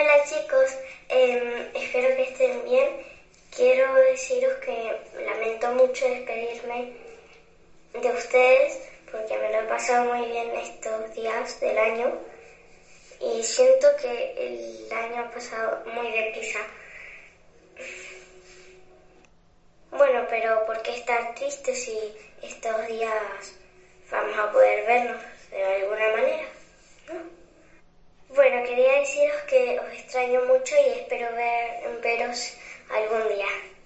Hola chicos, em, espero que estén bien. Quiero deciros que lamento mucho despedirme de ustedes porque me lo he pasado muy bien estos días del año y siento que el año ha pasado muy deprisa. Bueno, pero ¿por qué estar tristes si estos días vamos a poder vernos de alguna manera? Bueno, quería deciros que os extraño mucho y espero ver, veros algún día.